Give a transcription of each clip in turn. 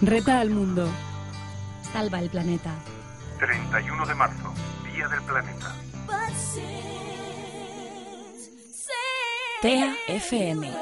Reta al mundo. Salva el planeta. 31 de marzo, Día del Planeta. TEA FM.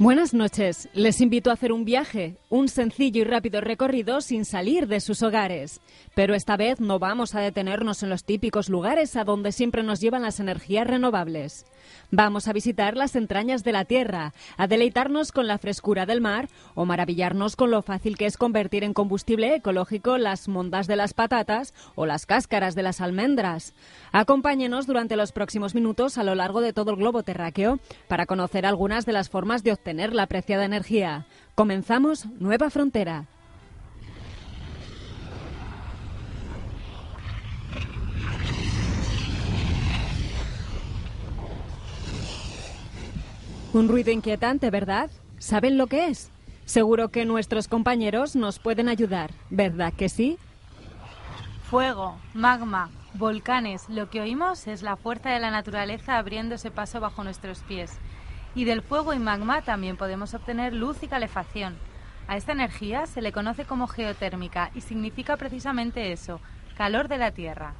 Buenas noches. Les invito a hacer un viaje, un sencillo y rápido recorrido sin salir de sus hogares. Pero esta vez no vamos a detenernos en los típicos lugares a donde siempre nos llevan las energías renovables. Vamos a visitar las entrañas de la Tierra, a deleitarnos con la frescura del mar o maravillarnos con lo fácil que es convertir en combustible ecológico las mondas de las patatas o las cáscaras de las almendras. Acompáñenos durante los próximos minutos a lo largo de todo el globo terráqueo para conocer algunas de las formas de obtener la apreciada energía. Comenzamos Nueva Frontera. Un ruido inquietante, ¿verdad? ¿Saben lo que es? Seguro que nuestros compañeros nos pueden ayudar, ¿verdad que sí? Fuego, magma, volcanes. Lo que oímos es la fuerza de la naturaleza abriéndose paso bajo nuestros pies. Y del fuego y magma también podemos obtener luz y calefacción. A esta energía se le conoce como geotérmica y significa precisamente eso, calor de la Tierra.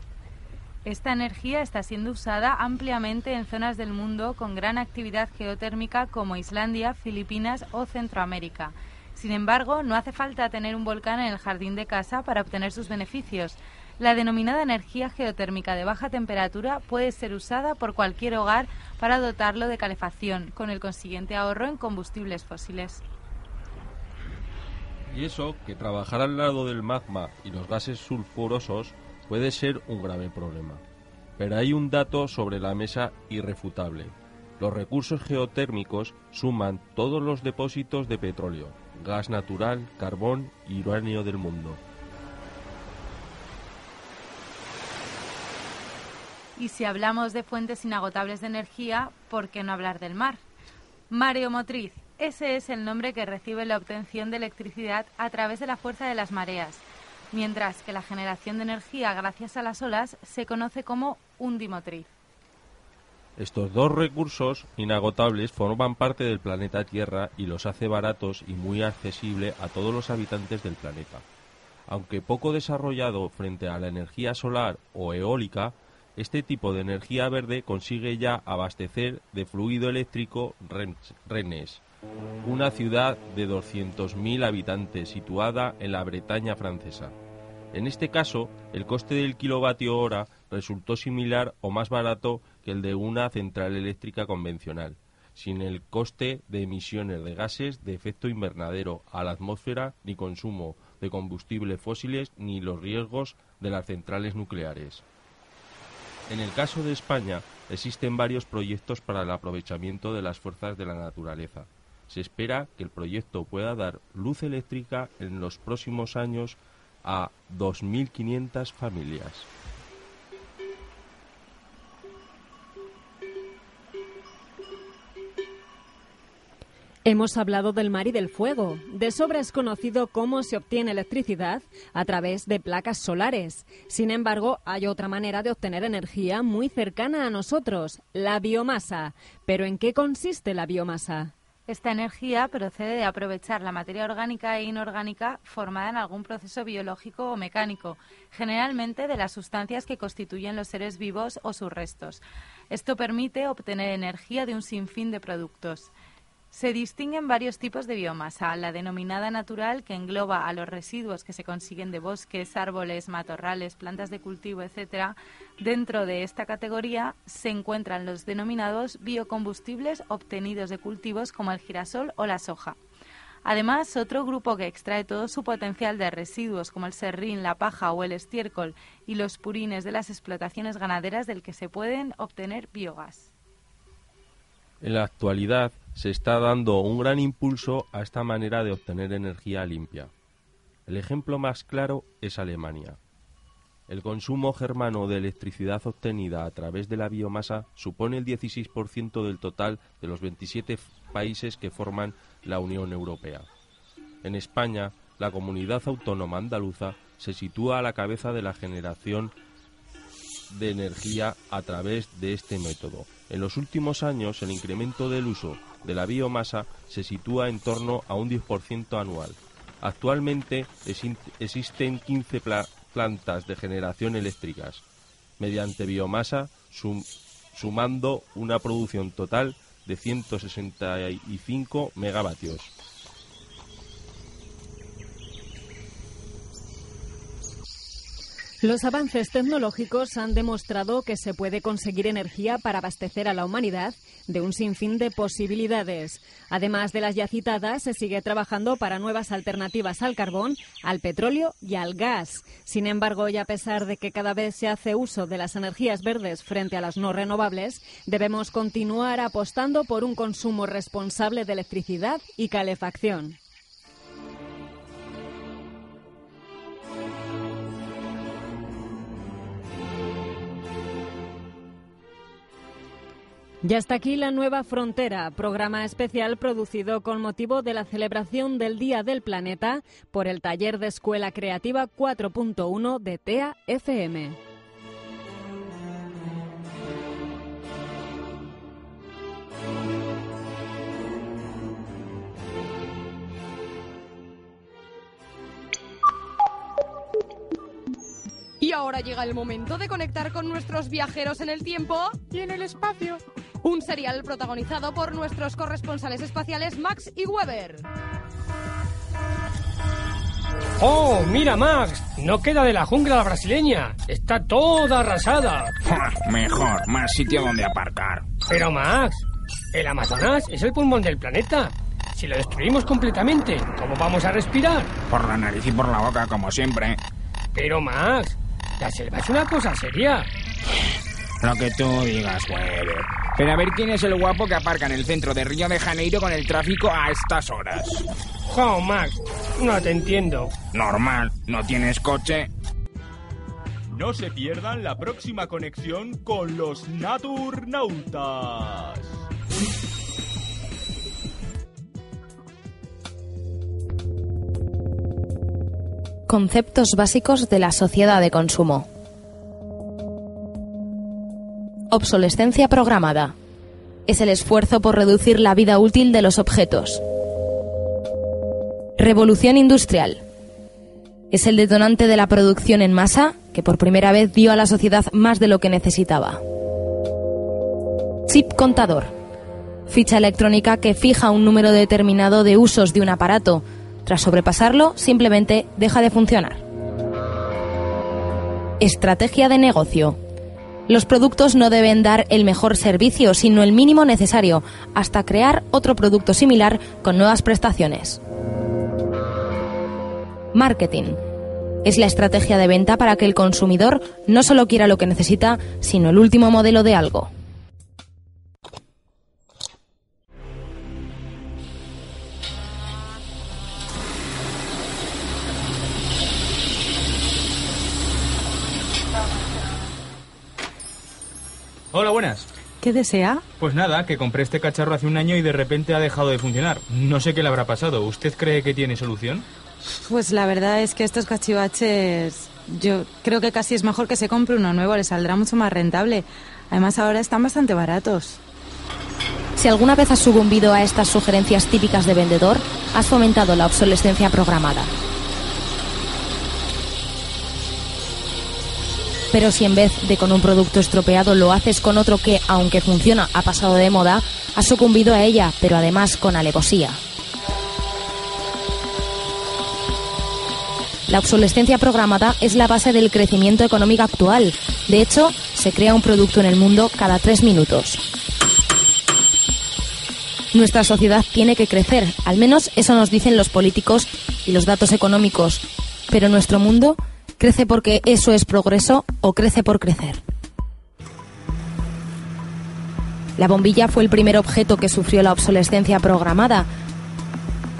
Esta energía está siendo usada ampliamente en zonas del mundo con gran actividad geotérmica como Islandia, Filipinas o Centroamérica. Sin embargo, no hace falta tener un volcán en el jardín de casa para obtener sus beneficios. La denominada energía geotérmica de baja temperatura puede ser usada por cualquier hogar para dotarlo de calefacción, con el consiguiente ahorro en combustibles fósiles. Y eso, que trabajar al lado del magma y los gases sulfurosos puede ser un grave problema. Pero hay un dato sobre la mesa irrefutable. Los recursos geotérmicos suman todos los depósitos de petróleo, gas natural, carbón y uranio del mundo. Y si hablamos de fuentes inagotables de energía, ¿por qué no hablar del mar? Mareomotriz, ese es el nombre que recibe la obtención de electricidad a través de la fuerza de las mareas, mientras que la generación de energía gracias a las olas se conoce como undimotriz. Estos dos recursos inagotables forman parte del planeta Tierra y los hace baratos y muy accesible a todos los habitantes del planeta. Aunque poco desarrollado frente a la energía solar o eólica, este tipo de energía verde consigue ya abastecer de fluido eléctrico Rennes, una ciudad de 200.000 habitantes situada en la Bretaña francesa. En este caso, el coste del kilovatio hora resultó similar o más barato que el de una central eléctrica convencional, sin el coste de emisiones de gases de efecto invernadero a la atmósfera ni consumo de combustibles fósiles ni los riesgos de las centrales nucleares. En el caso de España, existen varios proyectos para el aprovechamiento de las fuerzas de la naturaleza. Se espera que el proyecto pueda dar luz eléctrica en los próximos años a 2.500 familias. Hemos hablado del mar y del fuego. De sobra es conocido cómo se obtiene electricidad a través de placas solares. Sin embargo, hay otra manera de obtener energía muy cercana a nosotros, la biomasa. ¿Pero en qué consiste la biomasa? Esta energía procede de aprovechar la materia orgánica e inorgánica formada en algún proceso biológico o mecánico, generalmente de las sustancias que constituyen los seres vivos o sus restos. Esto permite obtener energía de un sinfín de productos. Se distinguen varios tipos de biomasa. La denominada natural, que engloba a los residuos que se consiguen de bosques, árboles, matorrales, plantas de cultivo, etc. Dentro de esta categoría se encuentran los denominados biocombustibles obtenidos de cultivos como el girasol o la soja. Además, otro grupo que extrae todo su potencial de residuos como el serrín, la paja o el estiércol y los purines de las explotaciones ganaderas del que se pueden obtener biogás. En la actualidad se está dando un gran impulso a esta manera de obtener energía limpia. El ejemplo más claro es Alemania. El consumo germano de electricidad obtenida a través de la biomasa supone el 16% del total de los 27 países que forman la Unión Europea. En España, la comunidad autónoma andaluza se sitúa a la cabeza de la generación de energía a través de este método. En los últimos años, el incremento del uso de la biomasa se sitúa en torno a un 10% anual. Actualmente existen 15 plantas de generación eléctricas mediante biomasa, sumando una producción total de 165 megavatios. Los avances tecnológicos han demostrado que se puede conseguir energía para abastecer a la humanidad de un sinfín de posibilidades. Además de las ya citadas, se sigue trabajando para nuevas alternativas al carbón, al petróleo y al gas. Sin embargo, y a pesar de que cada vez se hace uso de las energías verdes frente a las no renovables, debemos continuar apostando por un consumo responsable de electricidad y calefacción. Ya está aquí la nueva frontera, programa especial producido con motivo de la celebración del Día del Planeta por el taller de Escuela Creativa 4.1 de TEA FM. Y ahora llega el momento de conectar con nuestros viajeros en el tiempo y en el espacio. Un serial protagonizado por nuestros corresponsales espaciales Max y Weber. ¡Oh, mira, Max! No queda de la jungla brasileña. Está toda arrasada. Mejor, más sitio donde aparcar. Pero, Max, el Amazonas es el pulmón del planeta. Si lo destruimos completamente, ¿cómo vamos a respirar? Por la nariz y por la boca, como siempre. Pero, Max, la selva es una cosa seria. Lo que tú digas, Weber. Pero a ver quién es el guapo que aparca en el centro de Río de Janeiro con el tráfico a estas horas. Jo, Max, no te entiendo. Normal, ¿no tienes coche? No se pierdan la próxima conexión con los Naturnautas. Conceptos básicos de la sociedad de consumo. Obsolescencia programada. Es el esfuerzo por reducir la vida útil de los objetos. Revolución industrial. Es el detonante de la producción en masa que por primera vez dio a la sociedad más de lo que necesitaba. Chip contador. Ficha electrónica que fija un número determinado de usos de un aparato. Tras sobrepasarlo, simplemente deja de funcionar. Estrategia de negocio los productos no deben dar el mejor servicio, sino el mínimo necesario, hasta crear otro producto similar con nuevas prestaciones. Marketing. Es la estrategia de venta para que el consumidor no solo quiera lo que necesita, sino el último modelo de algo. Hola, buenas. ¿Qué desea? Pues nada, que compré este cacharro hace un año y de repente ha dejado de funcionar. No sé qué le habrá pasado. ¿Usted cree que tiene solución? Pues la verdad es que estos cachivaches, yo creo que casi es mejor que se compre uno nuevo, le saldrá mucho más rentable. Además ahora están bastante baratos. Si alguna vez has sucumbido a estas sugerencias típicas de vendedor, has fomentado la obsolescencia programada. Pero si en vez de con un producto estropeado lo haces con otro que, aunque funciona, ha pasado de moda, has sucumbido a ella, pero además con alevosía. La obsolescencia programada es la base del crecimiento económico actual. De hecho, se crea un producto en el mundo cada tres minutos. Nuestra sociedad tiene que crecer, al menos eso nos dicen los políticos y los datos económicos. Pero nuestro mundo crece porque eso es progreso o crece por crecer. La bombilla fue el primer objeto que sufrió la obsolescencia programada.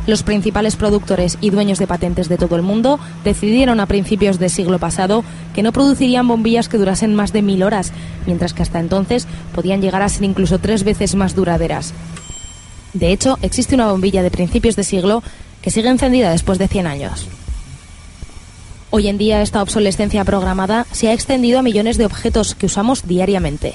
Los principales productores y dueños de patentes de todo el mundo decidieron a principios del siglo pasado que no producirían bombillas que durasen más de mil horas, mientras que hasta entonces podían llegar a ser incluso tres veces más duraderas. De hecho, existe una bombilla de principios de siglo que sigue encendida después de 100 años. Hoy en día esta obsolescencia programada se ha extendido a millones de objetos que usamos diariamente.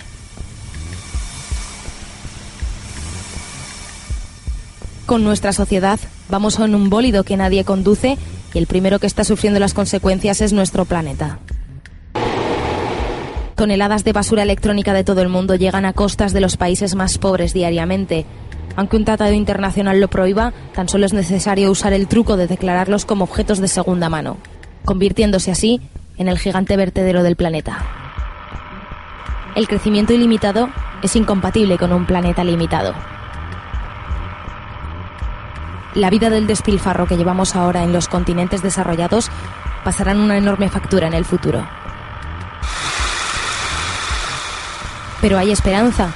Con nuestra sociedad vamos en un bólido que nadie conduce y el primero que está sufriendo las consecuencias es nuestro planeta. Toneladas de basura electrónica de todo el mundo llegan a costas de los países más pobres diariamente. Aunque un tratado internacional lo prohíba, tan solo es necesario usar el truco de declararlos como objetos de segunda mano, convirtiéndose así en el gigante vertedero del planeta. El crecimiento ilimitado es incompatible con un planeta limitado. La vida del despilfarro que llevamos ahora en los continentes desarrollados pasarán una enorme factura en el futuro. Pero hay esperanza.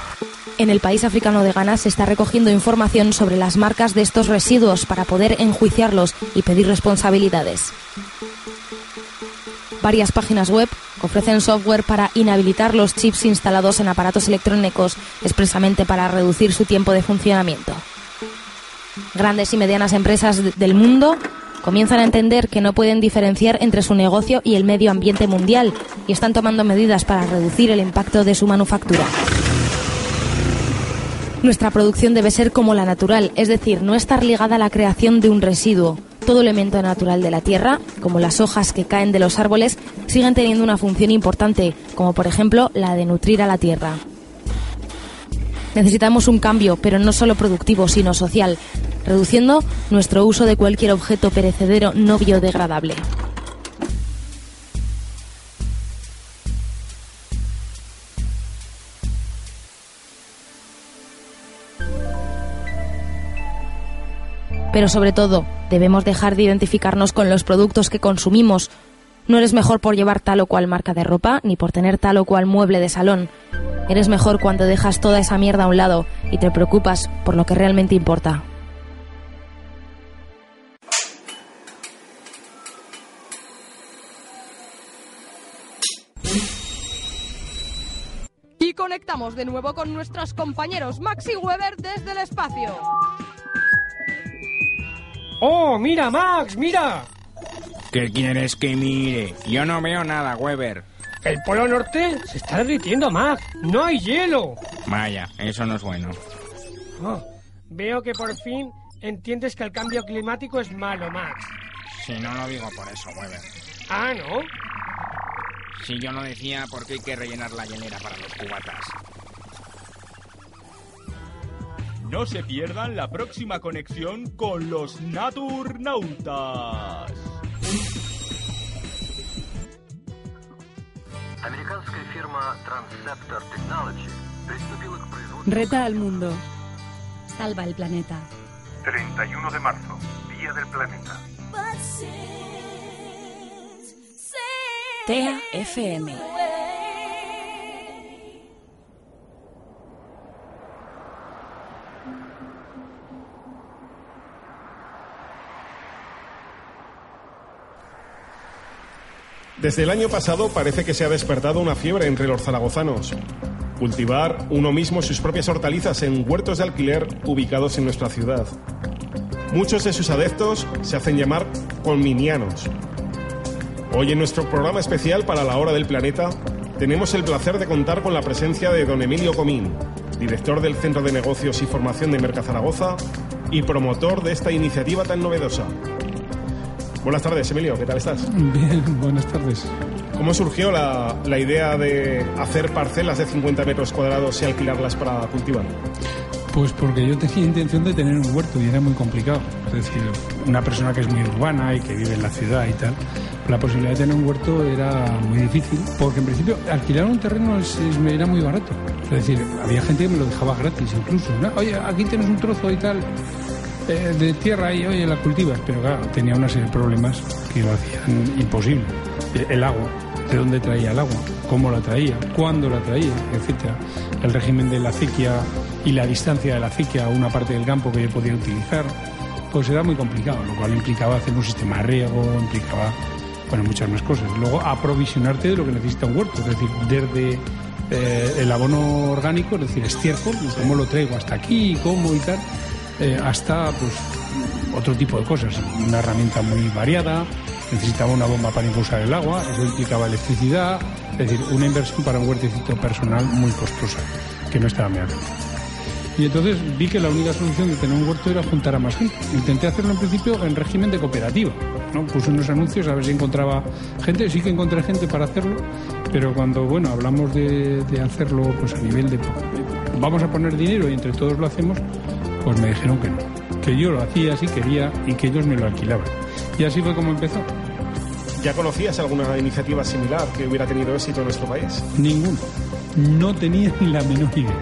En el país africano de Ghana se está recogiendo información sobre las marcas de estos residuos para poder enjuiciarlos y pedir responsabilidades. Varias páginas web ofrecen software para inhabilitar los chips instalados en aparatos electrónicos expresamente para reducir su tiempo de funcionamiento. Grandes y medianas empresas del mundo comienzan a entender que no pueden diferenciar entre su negocio y el medio ambiente mundial y están tomando medidas para reducir el impacto de su manufactura. Nuestra producción debe ser como la natural, es decir, no estar ligada a la creación de un residuo. Todo elemento natural de la tierra, como las hojas que caen de los árboles, siguen teniendo una función importante, como por ejemplo la de nutrir a la tierra. Necesitamos un cambio, pero no solo productivo, sino social, reduciendo nuestro uso de cualquier objeto perecedero no biodegradable. Pero sobre todo, debemos dejar de identificarnos con los productos que consumimos. No eres mejor por llevar tal o cual marca de ropa, ni por tener tal o cual mueble de salón. Eres mejor cuando dejas toda esa mierda a un lado y te preocupas por lo que realmente importa. Y conectamos de nuevo con nuestros compañeros Max y Weber desde el espacio. ¡Oh, mira, Max, mira! ¿Qué quieres que mire? Yo no veo nada, Weber. El Polo Norte se está derritiendo, Max. No hay hielo. Vaya, eso no es bueno. Oh, veo que por fin entiendes que el cambio climático es malo, Max. Si no lo digo por eso, Weber. Ah, ¿no? Si yo no decía por qué hay que rellenar la hielera para los cubatas. No se pierdan la próxima conexión con los Naturnautas. Reta al mundo. Salva el planeta. 31 de marzo, Día del Planeta. TAFM. Desde el año pasado parece que se ha despertado una fiebre entre los zaragozanos. Cultivar uno mismo sus propias hortalizas en huertos de alquiler ubicados en nuestra ciudad. Muchos de sus adeptos se hacen llamar colminianos. Hoy en nuestro programa especial para la Hora del Planeta tenemos el placer de contar con la presencia de don Emilio Comín, director del Centro de Negocios y Formación de Merca Zaragoza y promotor de esta iniciativa tan novedosa. Buenas tardes, Emilio, ¿qué tal estás? Bien, buenas tardes. ¿Cómo surgió la, la idea de hacer parcelas de 50 metros cuadrados y alquilarlas para cultivar? Pues porque yo tenía intención de tener un huerto y era muy complicado. Es decir, una persona que es muy urbana y que vive en la ciudad y tal, la posibilidad de tener un huerto era muy difícil, porque en principio alquilar un terreno es- es- era muy barato. Es decir, había gente que me lo dejaba gratis incluso. ¿no? Oye, aquí tienes un trozo y tal eh, de tierra y oye, la cultivas. Pero claro, tenía una serie de problemas que lo hacían imposible. Eh, El agua, de dónde traía el agua, cómo la traía, cuándo la traía, etcétera. El régimen de la acequia y la distancia de la acequia a una parte del campo que yo podía utilizar, pues era muy complicado, lo cual implicaba hacer un sistema de riego, implicaba bueno, muchas más cosas. Luego aprovisionarte de lo que necesita un huerto, es decir, desde eh, el abono orgánico, es decir, estiércol, cómo lo traigo hasta aquí, cómo y tal, eh, hasta pues otro tipo de cosas, una herramienta muy variada, necesitaba una bomba para impulsar el agua, eso implicaba electricidad, es decir, una inversión para un huertecito personal muy costosa, que no estaba muy. Y entonces vi que la única solución de tener un huerto era juntar a más gente. Intenté hacerlo en principio en régimen de cooperativa. Puse unos anuncios a ver si encontraba gente. Sí que encontré gente para hacerlo, pero cuando bueno hablamos de, de hacerlo pues a nivel de vamos a poner dinero y entre todos lo hacemos, pues me dijeron que no. Que yo lo hacía si quería y que ellos me lo alquilaban. Y así fue como empezó. ¿Ya conocías alguna iniciativa similar que hubiera tenido éxito en nuestro país? Ninguno. No tenía ni la menor idea.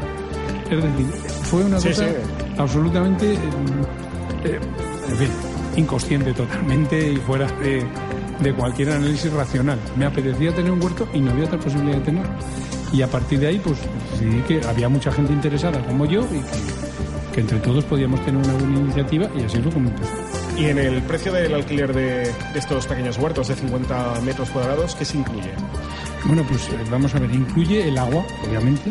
Es decir, fue una Sí, cosa sí. absolutamente, eh, eh, en fin, inconsciente totalmente y fuera de, de cualquier análisis racional. Me apetecía tener un huerto y no había otra posibilidad de tenerlo. Y a partir de ahí, pues decidí que había mucha gente interesada como yo y que, que entre todos podíamos tener una buena iniciativa y así como empezó. Y en el precio del alquiler de, de estos pequeños huertos de 50 metros cuadrados, ¿qué se incluye? Bueno, pues eh, vamos a ver, incluye el agua, obviamente.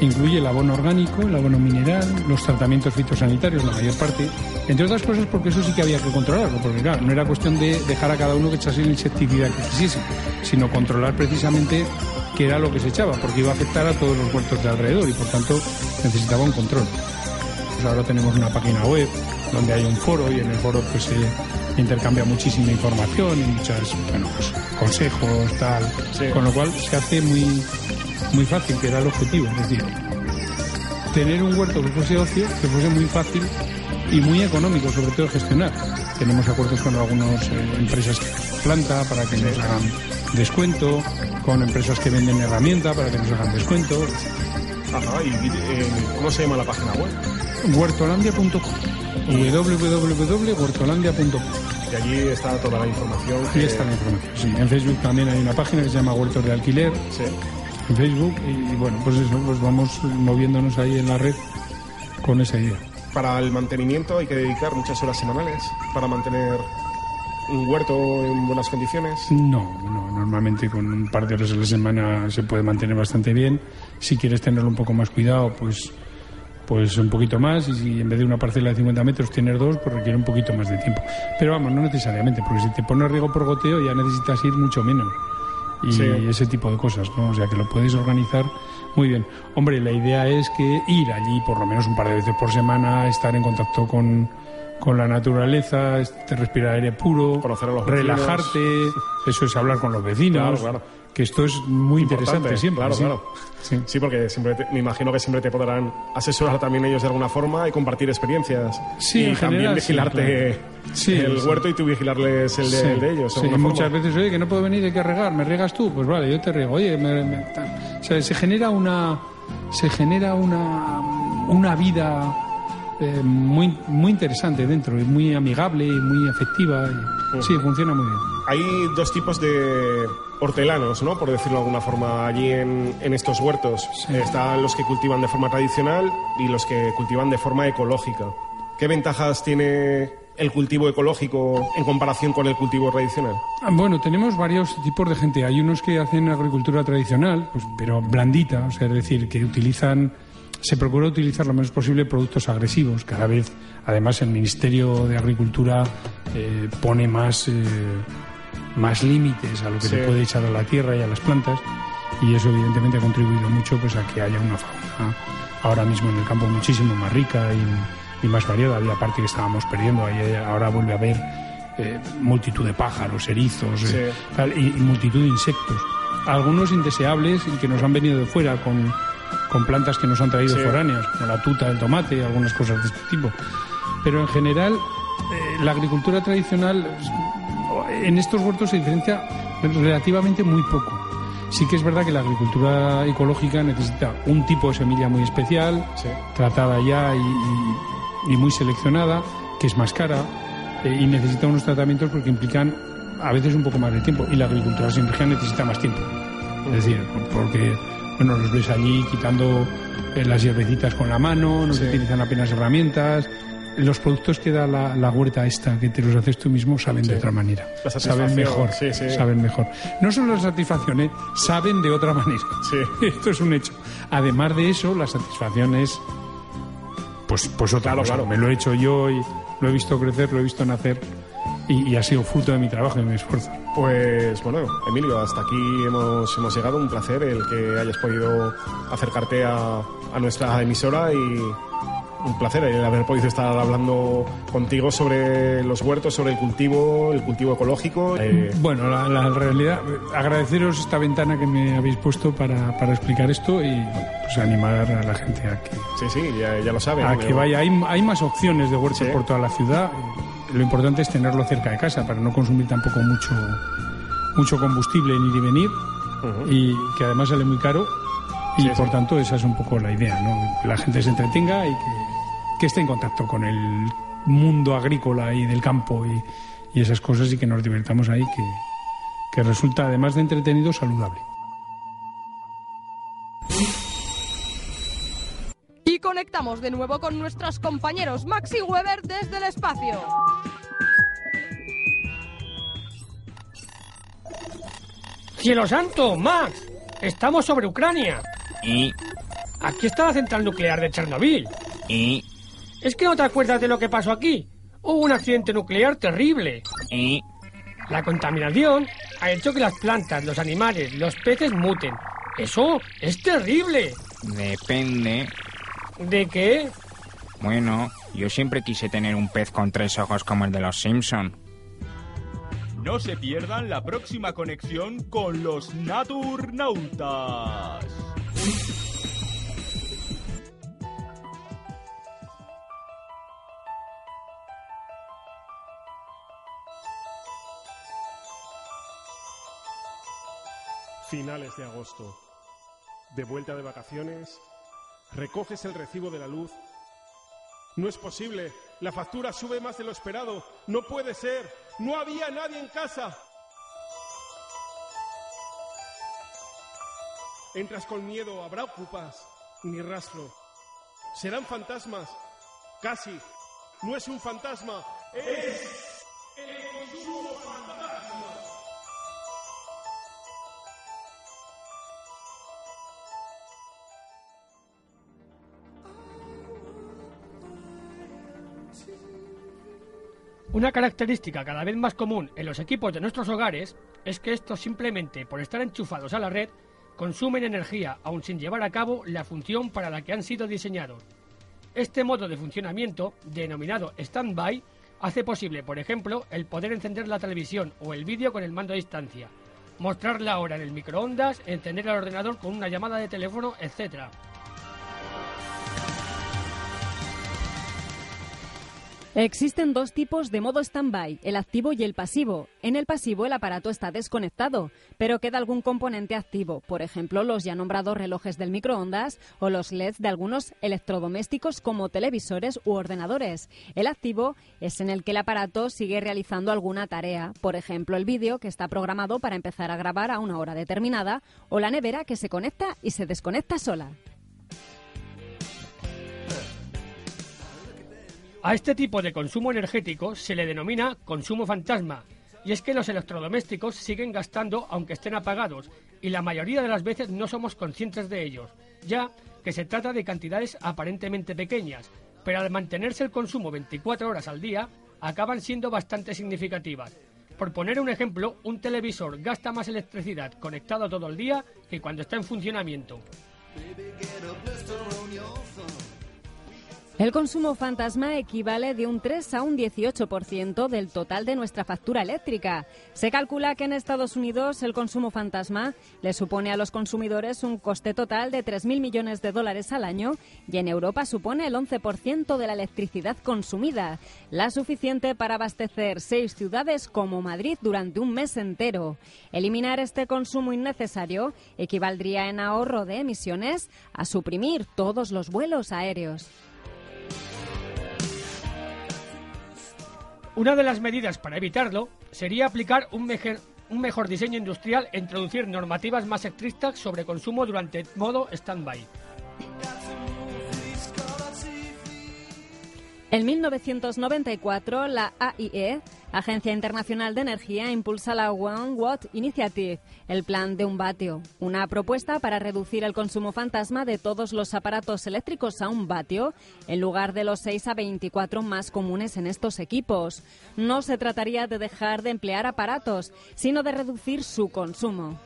Incluye el abono orgánico, el abono mineral, los tratamientos fitosanitarios, la mayor parte. Entre otras cosas porque eso sí que había que controlarlo, porque claro, no era cuestión de dejar a cada uno que echase el insecticida que quisiese, sino controlar precisamente qué era lo que se echaba, porque iba a afectar a todos los huertos de alrededor y por tanto necesitaba un control. Pues ahora tenemos una página web donde hay un foro y en el foro pues se intercambia muchísima información y bueno, pues consejos, tal, con lo cual se hace muy, muy fácil, que era el objetivo, es decir, tener un huerto que fuese ocio, que fuese muy fácil y muy económico, sobre todo gestionar. Tenemos acuerdos con algunas eh, empresas que planta para que nos hagan descuento, con empresas que venden herramienta para que nos hagan descuento. Ajá, y eh, ¿cómo se llama la página web? Huertolandia.com www.huertolandia.com Y allí está toda la información. Ahí está la información. Sí, en Facebook también hay una página que se llama Huertos de Alquiler. En Facebook. Y bueno, pues eso, pues vamos moviéndonos ahí en la red con esa idea. Para el mantenimiento hay que dedicar muchas horas semanales para mantener un huerto en buenas condiciones. No, no, normalmente con un par de horas a la semana se puede mantener bastante bien. Si quieres tenerlo un poco más cuidado, pues pues un poquito más y si en vez de una parcela de 50 metros tienes dos, pues requiere un poquito más de tiempo. Pero vamos, no necesariamente, porque si te pones riego por goteo ya necesitas ir mucho menos. Y Sí. ese tipo de cosas, ¿no? O sea que lo puedes organizar muy bien. Hombre, la idea es que ir allí por lo menos un par de veces por semana, estar en contacto con, con la naturaleza, este, respirar aire puro, Conocer a los relajarte, eso es hablar con los vecinos, Claro, claro. Que esto es muy interesante siempre. Claro, sí. claro. Sí. porque siempre te- me imagino que siempre te podrán asesorar también ellos de alguna forma y compartir experiencias. Sí, y en también general, sí, vigilarte claro. El huerto y tú vigilarles el de, Sí, el de ellos. sí, muchas veces, oye, que no puedo venir, hay que regar, ¿me regas tú? Pues vale, yo te riego. Oye, me- me- tal. O sea, se genera una, se genera una, una vida eh, muy, muy interesante dentro, y muy amigable y muy afectiva. y- sí, funciona muy bien. Hay dos tipos de hortelanos, ¿no? Por decirlo de alguna forma, allí en, en estos huertos. Están los que cultivan de forma tradicional y los que cultivan de forma ecológica. ¿Qué ventajas tiene el cultivo ecológico en comparación con el cultivo tradicional? Ah, Bueno, tenemos varios tipos de gente. Hay unos que hacen agricultura tradicional, pues, pero blandita, o sea, es decir, que utilizan, se procura utilizar lo menos posible productos agresivos. Cada vez, además, el Ministerio de Agricultura eh, pone más, eh, más límites a lo que Sí. se puede echar a la tierra y a las plantas, y eso evidentemente ha contribuido mucho pues, a que haya una fauna ahora mismo en el campo muchísimo más rica y, y más variada. Había parte que estábamos perdiendo, ahí ahora vuelve a haber eh, multitud de pájaros, erizos eh, tal, y, y multitud de insectos. Algunos indeseables y que nos han venido de fuera con, con plantas que nos han traído Sí. foráneas, como la tuta, el tomate y algunas cosas de este tipo. Pero en general, eh, la agricultura tradicional eh, en estos huertos se diferencia relativamente muy poco. Sí que es verdad que la agricultura ecológica necesita un tipo de semilla muy especial, tratada ya y, y- y muy seleccionada, que es más cara eh, y necesita unos tratamientos porque implican a veces un poco más de tiempo. Y la agricultura siempre necesita más tiempo. Es decir, por- porque bueno, los ves allí quitando eh, las hierbecitas con la mano, no se utilizan apenas herramientas. Los productos que da la, la huerta esta, que te los haces tú mismo, saben de otra manera. Saben mejor. sí, sí. Saben mejor. No solo la satisfacción, ¿eh? saben de otra manera. Esto es un hecho. Además de eso, la satisfacción es pues, pues otra cosa. Me lo he hecho yo y lo he visto crecer, lo he visto nacer y, y ha sido fruto de mi trabajo y de mi esfuerzo. Pues bueno, Emilio, hasta aquí hemos, hemos llegado. Un placer el que hayas podido acercarte a, a nuestra emisora y un placer el haber podido estar hablando contigo sobre los huertos, sobre el cultivo, el cultivo ecológico. Eh, Bueno, la, la realidad, agradeceros esta ventana que me habéis puesto para, para explicar esto y pues animar a la gente a que, sí, sí, ya, ya lo saben. a que vaya. Hay, hay más opciones de huertos por toda la ciudad. Lo importante es tenerlo cerca de casa para no consumir tampoco mucho, mucho combustible en ir y venir y que además sale muy caro y Sí, por sí. tanto esa es un poco la idea, ¿no? Que la gente se entretenga y que, que esté en contacto con el mundo agrícola y del campo y, y esas cosas y que nos divertamos ahí, que, que resulta además de entretenido saludable. Y conectamos de nuevo con nuestros compañeros Max y Weber desde el espacio. ¡Cielo santo, Max! Estamos sobre Ucrania. ¿Y? Aquí está la central nuclear de Chernobyl. ¿Y? ¿Es que no te acuerdas de lo que pasó aquí? Hubo un accidente nuclear terrible. ¿Y? La contaminación ha hecho que las plantas, los animales, los peces muten. Eso es terrible. Depende. ¿De qué? Bueno, yo siempre quise tener un pez con tres ojos como el de los Simpson. No se pierdan la próxima conexión con los Naturnautas. Finales de agosto. De vuelta de vacaciones, recoges el recibo de la luz. No es posible. La factura sube más de lo esperado. No puede ser. No había nadie en casa. Entras con miedo. ¿Habrá ocupas? Ni rastro. ¿Serán fantasmas? Casi. No es un fantasma. Es el consumo fantasma. Una característica cada vez más común en los equipos de nuestros hogares es que estos simplemente por estar enchufados a la red consumen energía aun sin llevar a cabo la función para la que han sido diseñados. Este modo de funcionamiento, denominado stand-by, hace posible, por ejemplo, el poder encender la televisión o el vídeo con el mando a distancia, mostrar la hora en el microondas, encender el ordenador con una llamada de teléfono, etc. Existen dos tipos de modo stand-by, el activo y el pasivo. En el pasivo el aparato está desconectado, pero queda algún componente activo, por ejemplo los ya nombrados relojes del microondas o los LEDs de algunos electrodomésticos como televisores u ordenadores. El activo es en el que el aparato sigue realizando alguna tarea, por ejemplo el vídeo que está programado para empezar a grabar a una hora determinada o la nevera que se conecta y se desconecta sola. A este tipo de consumo energético se le denomina consumo fantasma, y es que los electrodomésticos siguen gastando aunque estén apagados, y la mayoría de las veces no somos conscientes de ellos, ya que se trata de cantidades aparentemente pequeñas, pero al mantenerse el consumo 24 horas al día, acaban siendo bastante significativas. Por poner un ejemplo, un televisor gasta más electricidad conectado todo el día que cuando está en funcionamiento. El consumo fantasma equivale de un 3 a un 18% del total de nuestra factura eléctrica. Se calcula que en Estados Unidos el consumo fantasma le supone a los consumidores un coste total de 3.000 millones de dólares al año y en Europa supone el 11% de la electricidad consumida, la suficiente para abastecer seis ciudades como Madrid durante un mes entero. Eliminar este consumo innecesario equivaldría en ahorro de emisiones a suprimir todos los vuelos aéreos. Una de las medidas para evitarlo sería aplicar un mejor, diseño industrial e introducir normativas más estrictas sobre consumo durante modo stand-by. En 1994, la AIE, Agencia Internacional de Energía, impulsa la One Watt Initiative, el plan de un vatio, una propuesta para reducir el consumo fantasma de todos los aparatos eléctricos a un vatio, en lugar de los 6 a 24 más comunes en estos equipos. No se trataría de dejar de emplear aparatos, sino de reducir su consumo.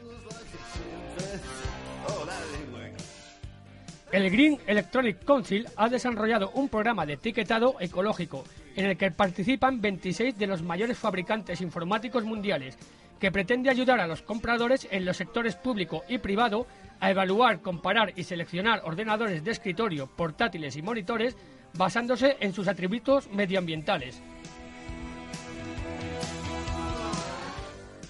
El Green Electronic Council ha desarrollado un programa de etiquetado ecológico en el que participan 26 de los mayores fabricantes informáticos mundiales, que pretende ayudar a los compradores en los sectores público y privado a evaluar, comparar y seleccionar ordenadores de escritorio, portátiles y monitores basándose en sus atributos medioambientales.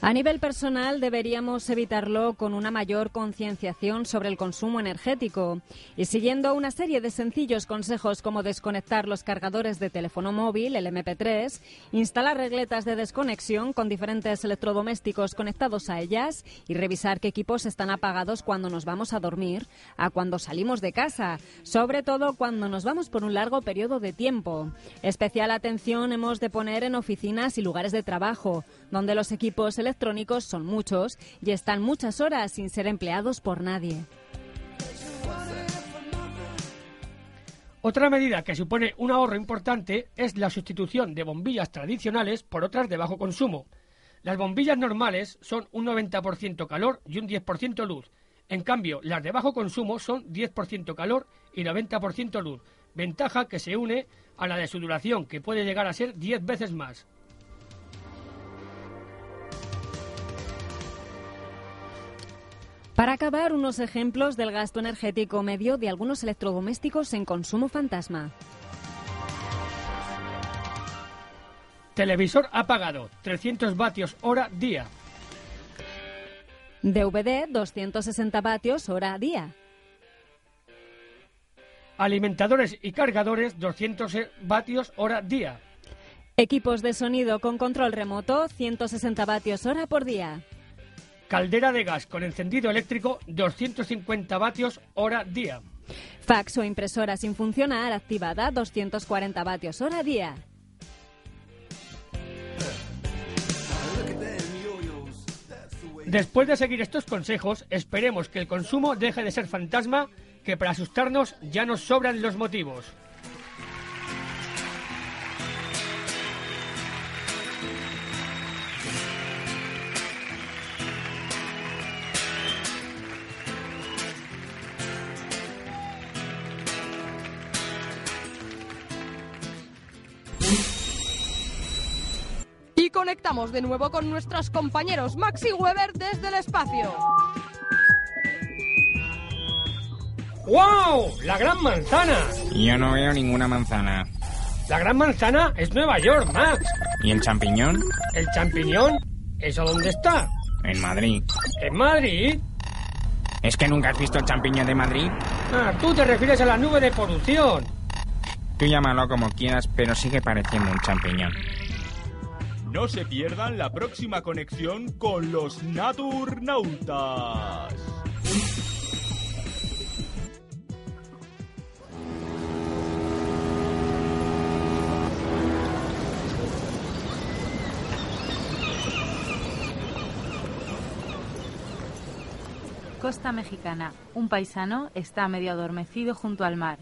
A nivel personal deberíamos evitarlo con una mayor concienciación sobre el consumo energético y siguiendo una serie de sencillos consejos como desconectar los cargadores de teléfono móvil, el MP3, instalar regletas de desconexión con diferentes electrodomésticos conectados a ellas y revisar qué equipos están apagados cuando nos vamos a dormir, a cuando salimos de casa, sobre todo cuando nos vamos por un largo periodo de tiempo. Especial atención hemos de poner en oficinas y lugares de trabajo, donde los equipos electrónicos son muchos y están muchas horas sin ser empleados por nadie. Otra medida que supone un ahorro importante es la sustitución de bombillas tradicionales por otras de bajo consumo. Las bombillas normales son un 90% calor y un 10% luz. En cambio, las de bajo consumo son 10% calor y 90% luz, ventaja que se une a la de su duración, que puede llegar a ser 10 veces más. Para acabar, unos ejemplos del gasto energético medio de algunos electrodomésticos en consumo fantasma. Televisor apagado, 300 vatios hora día. DVD, 260 vatios hora día. Alimentadores y cargadores, 200 vatios hora día. Equipos de sonido con control remoto, 160 vatios hora por día. Caldera de gas con encendido eléctrico 250 vatios hora día. Fax o impresora sin funcionar activada 240 vatios hora día. Después de seguir estos consejos, esperemos que el consumo deje de ser fantasma, que para asustarnos ya nos sobran los motivos. Conectamos de nuevo con nuestros compañeros Max y Weber desde el espacio. ¡Wow! ¡La gran manzana! Yo no veo ninguna manzana. La gran manzana es Nueva York, Max. ¿Y el champiñón? ¿El champiñón? ¿Eso dónde está? En Madrid. ¿En Madrid? ¿Es que nunca has visto el champiñón de Madrid? Ah, tú te refieres a la nube de polución. Tú llámalo como quieras, pero sigue pareciendo un champiñón. No se pierdan la próxima conexión con los Naturnautas. Costa Mexicana. Un paisano está medio adormecido junto al mar.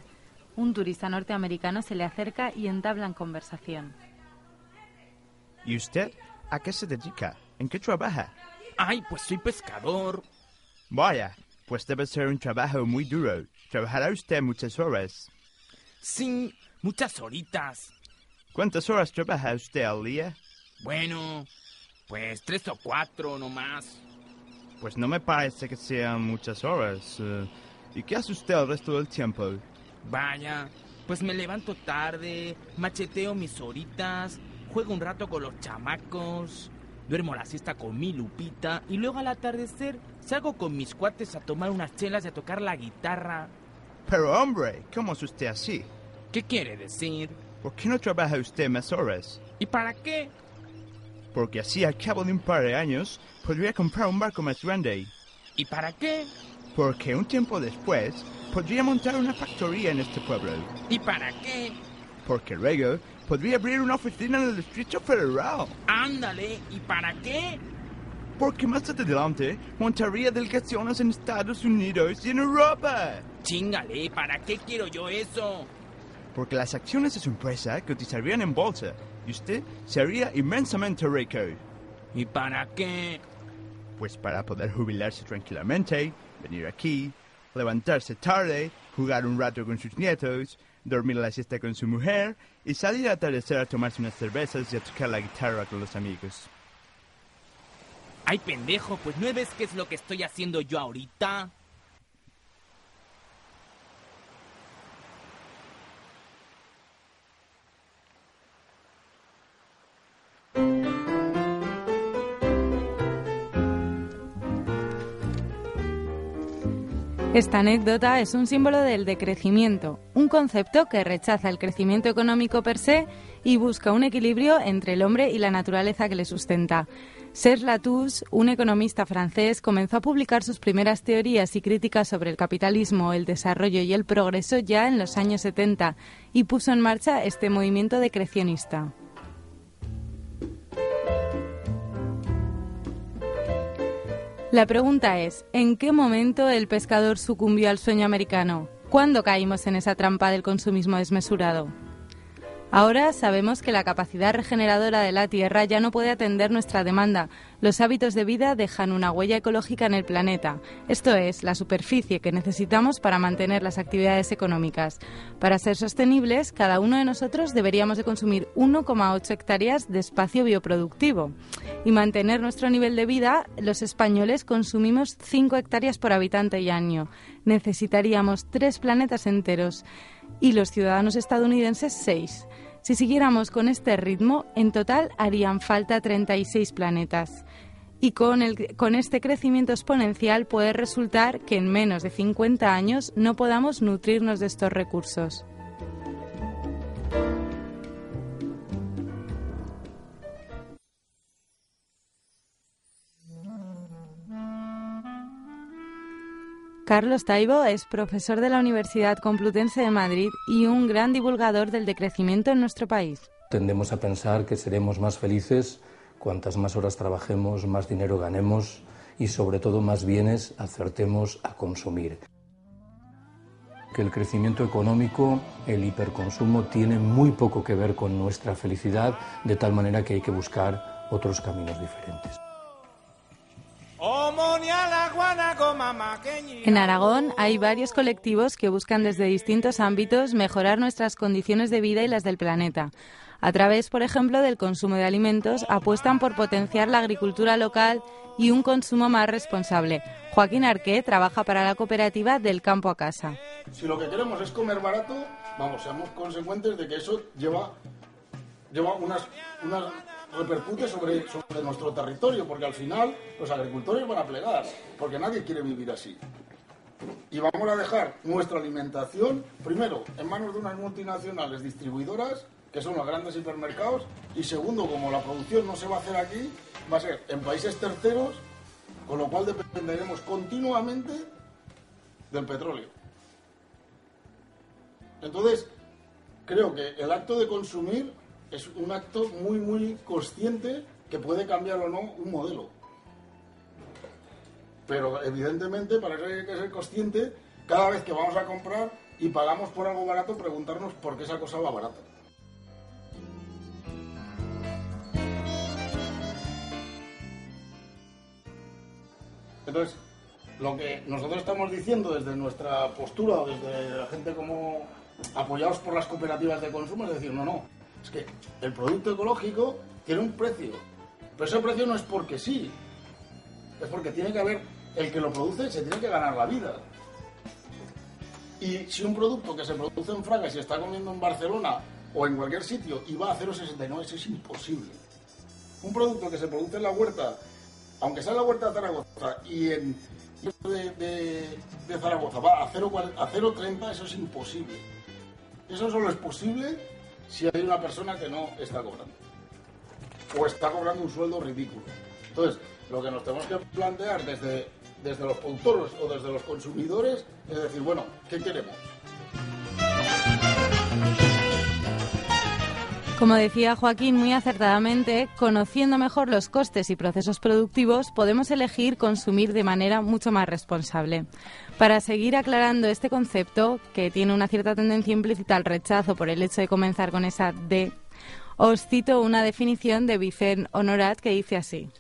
Un turista norteamericano se le acerca y entablan conversación. ¿Y usted a qué se dedica? ¿En qué trabaja? Ay, pues soy pescador. Vaya, pues debe ser un trabajo muy duro. Trabajará usted muchas horas. Sí, Muchas horitas. ¿Cuántas horas trabaja usted al día? Bueno, pues tres o cuatro nomás. Pues no me parece que sean muchas horas. eh, ¿Y qué hace usted el resto del tiempo? Vaya, pues me levanto tarde, macheteo mis horitas, juego un rato con los chamacos, duermo la siesta con mi lupita y luego al atardecer salgo con mis cuates a tomar unas chelas y a tocar la guitarra. Pero hombre, ¿cómo es usted así? ¿Qué quiere decir? ¿Por qué no trabaja usted más horas? ¿Y para qué? Porque así al cabo de un par de años podría comprar un barco más grande. ¿Y para qué? Porque un tiempo después podría montar una factoría en este pueblo. ¿Y para qué? Porque luego podría abrir una oficina en el Distrito Federal. Ándale, ¿y para qué? Porque más adelante montaría delegaciones en Estados Unidos y en Europa. Chingale, ¿para qué quiero yo eso? Porque las acciones de su empresa cotizarían en bolsa y usted sería inmensamente rico. ¿Y para qué? Pues para poder jubilarse tranquilamente, venir aquí, levantarse tarde, jugar un rato con sus nietos, dormir la siesta con su mujer y salir al atardecer a tomarse unas cervezas y a tocar la guitarra con los amigos. Ay, pendejo, pues no ves qué es lo que estoy haciendo yo ahorita. Esta anécdota es un símbolo del decrecimiento, un concepto que rechaza el crecimiento económico per se y busca un equilibrio entre el hombre y la naturaleza que le sustenta. Serge Latouche, un economista francés, comenzó a publicar sus primeras teorías y críticas sobre el capitalismo, el desarrollo y el progreso ya en los años 70 y puso en marcha este movimiento decrecionista. La pregunta es, ¿en qué momento el pescador sucumbió al sueño americano? ¿Cuándo caímos en esa trampa del consumismo desmesurado? Ahora sabemos que la capacidad regeneradora de la Tierra ya no puede atender nuestra demanda. Los hábitos de vida dejan una huella ecológica en el planeta, esto es, la superficie que necesitamos para mantener las actividades económicas. Para ser sostenibles, cada uno de nosotros deberíamos de consumir 1,8 hectáreas de espacio bioproductivo. Y mantener nuestro nivel de vida, los españoles consumimos 5 hectáreas por habitante y año. Necesitaríamos tres planetas enteros y los ciudadanos estadounidenses 6. Si siguiéramos con este ritmo, en total harían falta 36 planetas. Y con, el, con este crecimiento exponencial puede resultar que en menos de 50 años no podamos nutrirnos de estos recursos. Carlos Taibo es profesor de la Universidad Complutense de Madrid y un gran divulgador del decrecimiento en nuestro país. Tendemos a pensar que seremos más felices cuantas más horas trabajemos, más dinero ganemos y sobre todo más bienes acertemos a consumir. Que el crecimiento económico, el hiperconsumo, tiene muy poco que ver con nuestra felicidad, de tal manera que hay que buscar otros caminos diferentes. En Aragón hay varios colectivos que buscan desde distintos ámbitos mejorar nuestras condiciones de vida y las del planeta. A través, por ejemplo, del consumo de alimentos, apuestan por potenciar la agricultura local y un consumo más responsable. Joaquín Arqué trabaja para la cooperativa del campo a casa. Si lo que queremos es comer barato, vamos, seamos consecuentes de que eso lleva, lleva unas, unas repercute sobre, sobre nuestro territorio, porque al final los agricultores van a plegar, porque nadie quiere vivir así. Y vamos a dejar nuestra alimentación, primero, en manos de unas multinacionales distribuidoras, que son los grandes hipermercados, y segundo, como la producción no se va a hacer aquí, va a ser en países terceros, con lo cual dependeremos continuamente del petróleo. Entonces, creo que el acto de consumir es un acto muy, muy consciente que puede cambiar o no un modelo. Pero evidentemente, para eso hay que ser consciente, cada vez que vamos a comprar y pagamos por algo barato, preguntarnos por qué esa cosa va barata. Entonces, lo que nosotros estamos diciendo desde nuestra postura, desde la gente como apoyados por las cooperativas de consumo, es decir, no, no, es que el producto ecológico tiene un precio, pero ese precio no es porque sí, es porque tiene que haber, el que lo produce se tiene que ganar la vida. Y si un producto que se produce en Fraga se está comiendo en Barcelona o en cualquier sitio y va a 0,69, eso es imposible. Un producto que se produce en la huerta, aunque sea en la huerta de Zaragoza y en de, de- Zaragoza va a 0,40 a 0,30, eso es imposible. Eso solo es posible si hay una persona que no está cobrando. O está cobrando un sueldo ridículo. Entonces, lo que nos tenemos que plantear desde, desde los productores o desde los consumidores es decir, bueno, ¿qué queremos? Como decía Joaquín muy acertadamente, conociendo mejor los costes y procesos productivos, podemos elegir consumir de manera mucho más responsable. Para seguir aclarando este concepto, que tiene una cierta tendencia implícita al rechazo por el hecho de comenzar con esa D, os cito una definición de Vicente Honorat que dice así.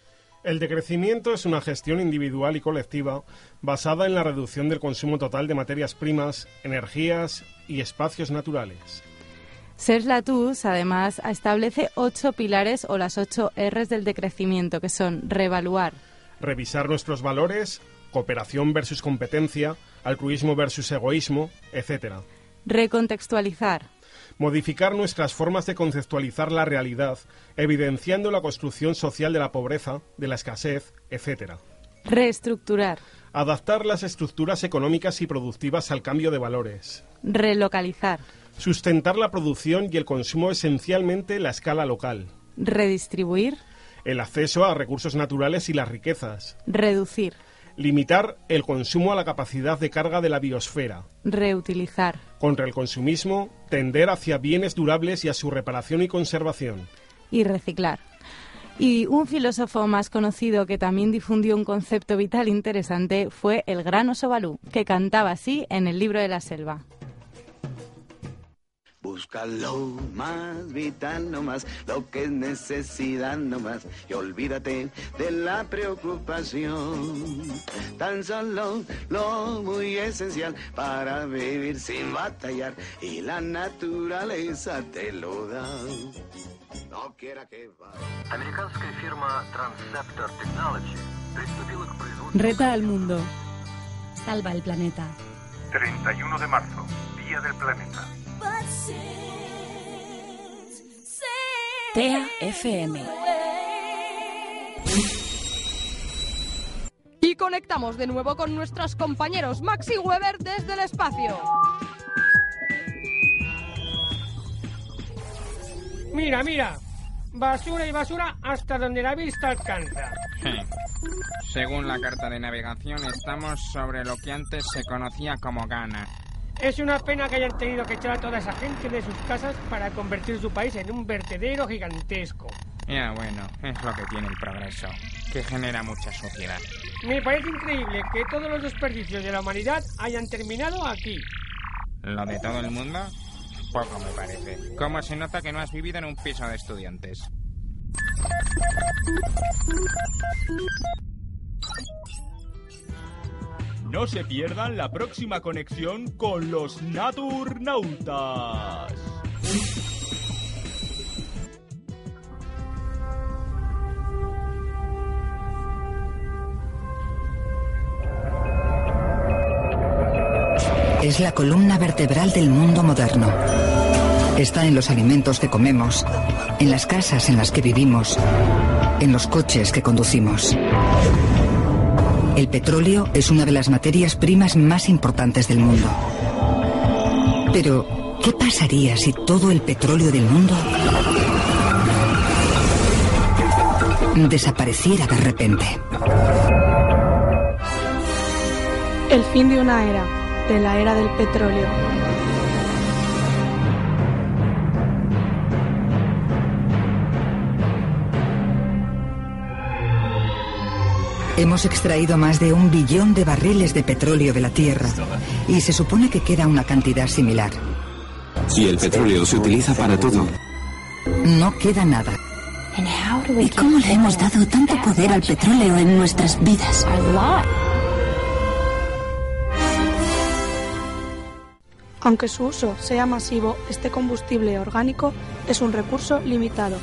El decrecimiento es una gestión individual y colectiva basada en la reducción del consumo total de materias primas, energías y espacios naturales. Serge Latouche, además, establece ocho pilares o las ocho Rs del decrecimiento, que son reevaluar, Revisar nuestros valores, cooperación versus competencia, altruismo versus egoísmo, etc. recontextualizar, Modificar nuestras formas de conceptualizar la realidad, evidenciando la construcción social de la pobreza, de la escasez, etc. reestructurar, Adaptar las estructuras económicas y productivas al cambio de valores. relocalizar, Sustentar la producción y el consumo esencialmente en la escala local. redistribuir, El acceso a recursos naturales y las riquezas. reducir, Limitar el consumo a la capacidad de carga de la biosfera. reutilizar, Contra el consumismo, tender hacia bienes durables y a su reparación y conservación. y reciclar. Y un filósofo más conocido que también difundió un concepto vital interesante fue el gran oso Balú, que cantaba así en el libro de la selva. Busca lo más vital nomás, lo que es necesidad nomás, y olvídate de la preocupación. Tan solo lo muy esencial para vivir sin batallar, y la naturaleza te lo da. No quiera que vaya. Американская фирма Transceptor Technology приступила к производству... Reta al mundo. Salva el planeta. 31 de marzo, Día del Planeta. TEA FM. Y conectamos de nuevo con nuestros compañeros Max y Weber desde el espacio. Mira, mira. Basura y basura hasta donde la vista alcanza. Según la carta de navegación, estamos sobre lo que antes se conocía como Ghana. Es una pena que hayan tenido que echar a toda esa gente de sus casas para convertir su país en un vertedero gigantesco. Ya bueno, es lo que tiene el progreso, que genera mucha suciedad. Me parece increíble que todos los desperdicios de la humanidad hayan terminado aquí. ¿Lo de todo el mundo? Poco me parece. ¿Cómo se nota que no has vivido en un piso de estudiantes? No se pierdan la próxima conexión con los Naturnautas. Es la columna vertebral del mundo moderno. Está en los alimentos que comemos, en las casas en las que vivimos, en los coches que conducimos. El petróleo es una de las materias primas más importantes del mundo. Pero, ¿qué pasaría si todo el petróleo del mundo desapareciera de repente? El fin de una era, de la era del petróleo. Hemos extraído más de un billón de barriles de petróleo de la Tierra y se supone que queda una cantidad similar. Y el petróleo se utiliza para todo. No queda nada. ¿Y cómo le hemos dado tanto poder al petróleo en nuestras vidas? Aunque su uso sea masivo, este combustible orgánico es un recurso limitado.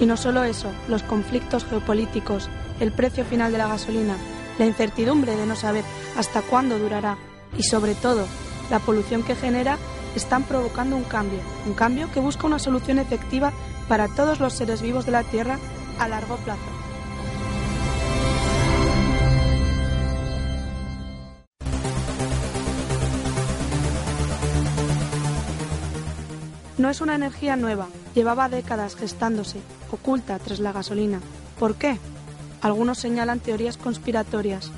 Y no solo eso, los conflictos geopolíticos, el precio final de la gasolina, la incertidumbre de no saber hasta cuándo durará y sobre todo la polución que genera están provocando un cambio, un cambio que busca una solución efectiva para todos los seres vivos de la Tierra a largo plazo. No es una energía nueva, llevaba décadas gestándose, oculta tras la gasolina. ¿Por qué? Algunos señalan teorías conspiratorias,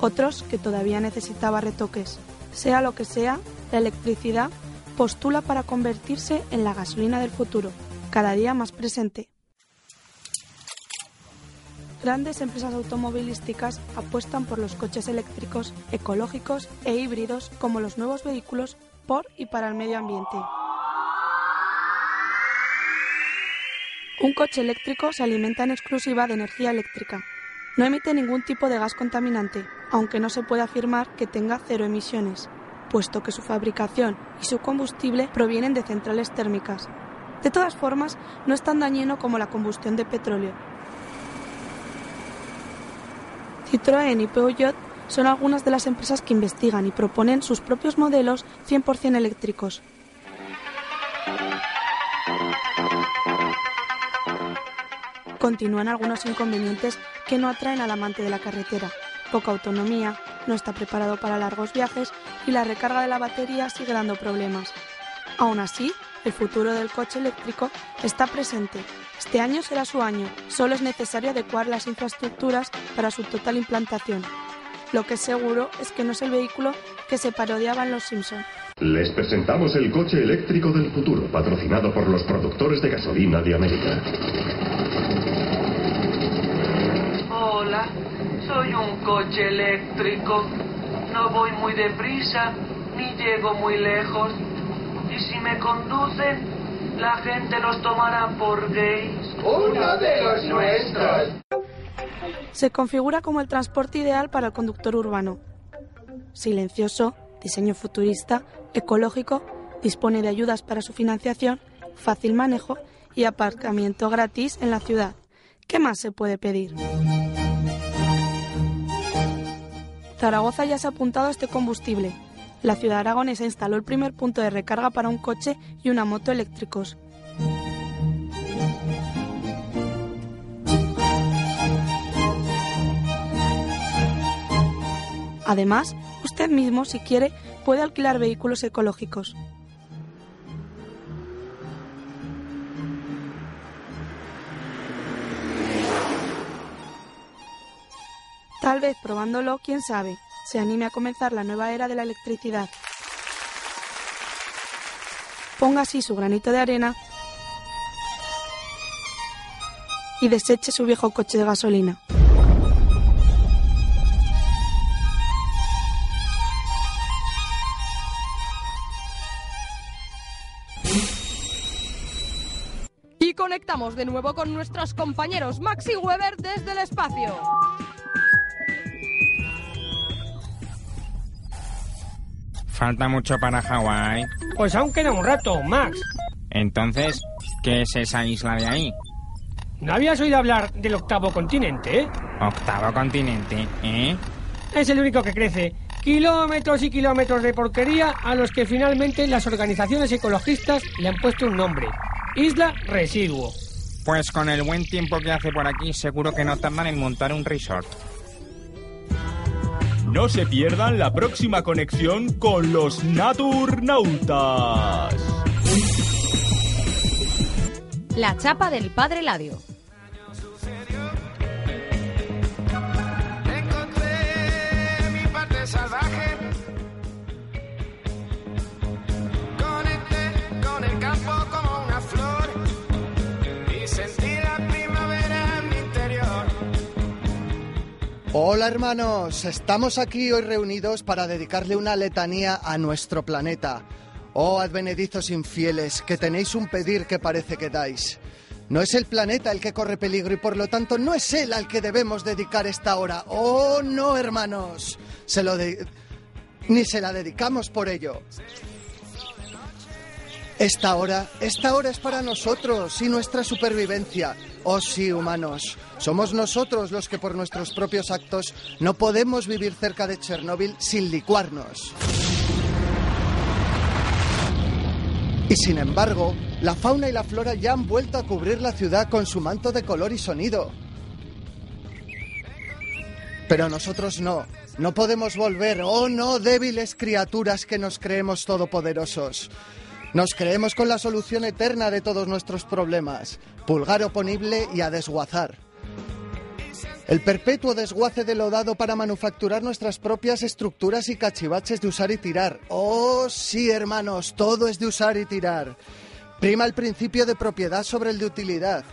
otros que todavía necesitaba retoques. Sea lo que sea, la electricidad postula para convertirse en la gasolina del futuro, cada día más presente. Grandes empresas automovilísticas apuestan por los coches eléctricos, ecológicos e híbridos como los nuevos vehículos por y para el medio ambiente. Un coche eléctrico se alimenta en exclusiva de energía eléctrica. No emite ningún tipo de gas contaminante, aunque no se puede afirmar que tenga cero emisiones, puesto que su fabricación y su combustible provienen de centrales térmicas. De todas formas, no es tan dañino como la combustión de petróleo. Citroën y Peugeot son algunas de las empresas que investigan y proponen sus propios modelos 100% eléctricos. Continúan algunos inconvenientes que no atraen al amante de la carretera. Poca autonomía, no está preparado para largos viajes y la recarga de la batería sigue dando problemas. Aún así, el futuro del coche eléctrico está presente. Este año será su año. Solo es necesario adecuar las infraestructuras para su total implantación. Lo que es seguro es que no es el vehículo que se parodiaba en Los Simpson. Les presentamos el coche eléctrico del futuro, patrocinado por los productores de gasolina de América. Hola, soy un coche eléctrico. No voy muy deprisa, ni llego muy lejos. Y si me conducen, la gente los tomará por gays. Uno de los nuestros. Se configura como el transporte ideal para el conductor urbano. Silencioso, diseño futurista, ecológico, dispone de ayudas para su financiación, fácil manejo y aparcamiento gratis en la ciudad. ¿Qué más se puede pedir? Zaragoza ya se ha apuntado a este combustible. La ciudad aragonesa instaló el primer punto de recarga para un coche y una moto eléctricos. Además, usted mismo, si quiere, puede alquilar vehículos ecológicos. Tal vez probándolo, quién sabe, se anime a comenzar la nueva era de la electricidad. Ponga así su granito de arena y deseche su viejo coche de gasolina. Y conectamos de nuevo con nuestros compañeros Max y Weber desde el espacio. Falta mucho para Hawái. Pues aún queda un rato, Max. Entonces, ¿qué es esa isla de ahí? ¿No habías oído hablar del octavo continente? Octavo continente, ¿eh? Es el único que crece. Kilómetros y kilómetros de porquería a los que finalmente las organizaciones ecologistas le han puesto un nombre. Isla Residuo. Pues con el buen tiempo que hace por aquí, seguro que no tardan en montar un resort. No se pierdan la próxima conexión con los Naturnautas. La chapa del padre Ladio. Hola hermanos, estamos aquí hoy reunidos para dedicarle una letanía a nuestro planeta. Oh advenedizos infieles, que tenéis un pedir que parece que dais. No es el planeta el que corre peligro y por lo tanto no es él al que debemos dedicar esta hora. Oh, no, hermanos. Ni se la dedicamos por ello. Esta hora, esta hora es para nosotros y nuestra supervivencia. Oh sí, humanos, somos nosotros los que por nuestros propios actos no podemos vivir cerca de Chernóbil sin licuarnos. Y sin embargo, la fauna y la flora ya han vuelto a cubrir la ciudad con su manto de color y sonido. Pero nosotros no. No podemos volver, oh no, débiles criaturas que nos creemos todopoderosos. Nos creemos con la solución eterna de todos nuestros problemas. Pulgar oponible y a desguazar. El perpetuo desguace de lo dado para manufacturar nuestras propias estructuras y cachivaches de usar y tirar. Oh, sí, hermanos, todo es de usar y tirar. Prima el principio de propiedad sobre el de utilidad.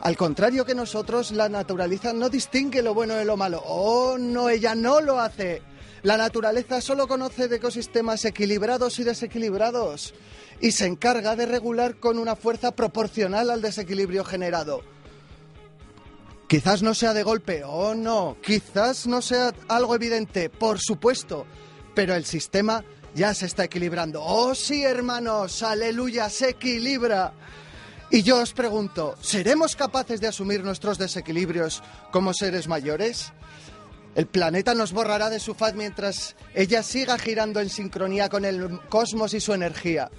Al contrario que nosotros, la naturaleza no distingue lo bueno de lo malo. Oh, no, ella no lo hace. La naturaleza solo conoce de ecosistemas equilibrados y desequilibrados y se encarga de regular con una fuerza proporcional al desequilibrio generado. Quizás no sea de golpe, oh no, quizás no sea algo evidente, por supuesto, pero el sistema ya se está equilibrando. Oh sí, hermanos, aleluya, se equilibra. Y yo os pregunto, ¿seremos capaces de asumir nuestros desequilibrios como seres mayores? El planeta nos borrará de su faz mientras ella siga girando en sincronía con el cosmos y su energía.